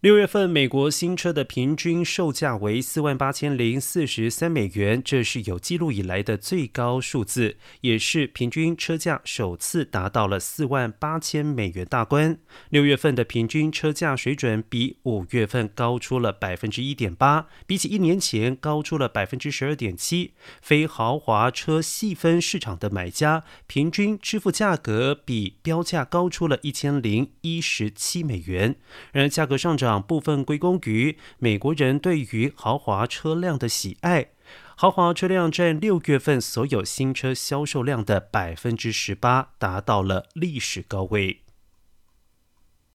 六月份美国新车的平均售价为四万八千零四十三美元，这是有记录以来的最高数字，也是平均车价首次达到了四万八千美元大关。六月份的平均车价水准比五月份高出了百分之一点八，比起一年前高出了百分之十二点七。非豪华车细分市场的买家平均支付价格比标价高出了一千零一十七美元，然而价格上涨。部分归功于美国人对于豪华车辆的喜爱，豪华车辆占六月份所有新车销售量的百分之十八，达到了历史高位。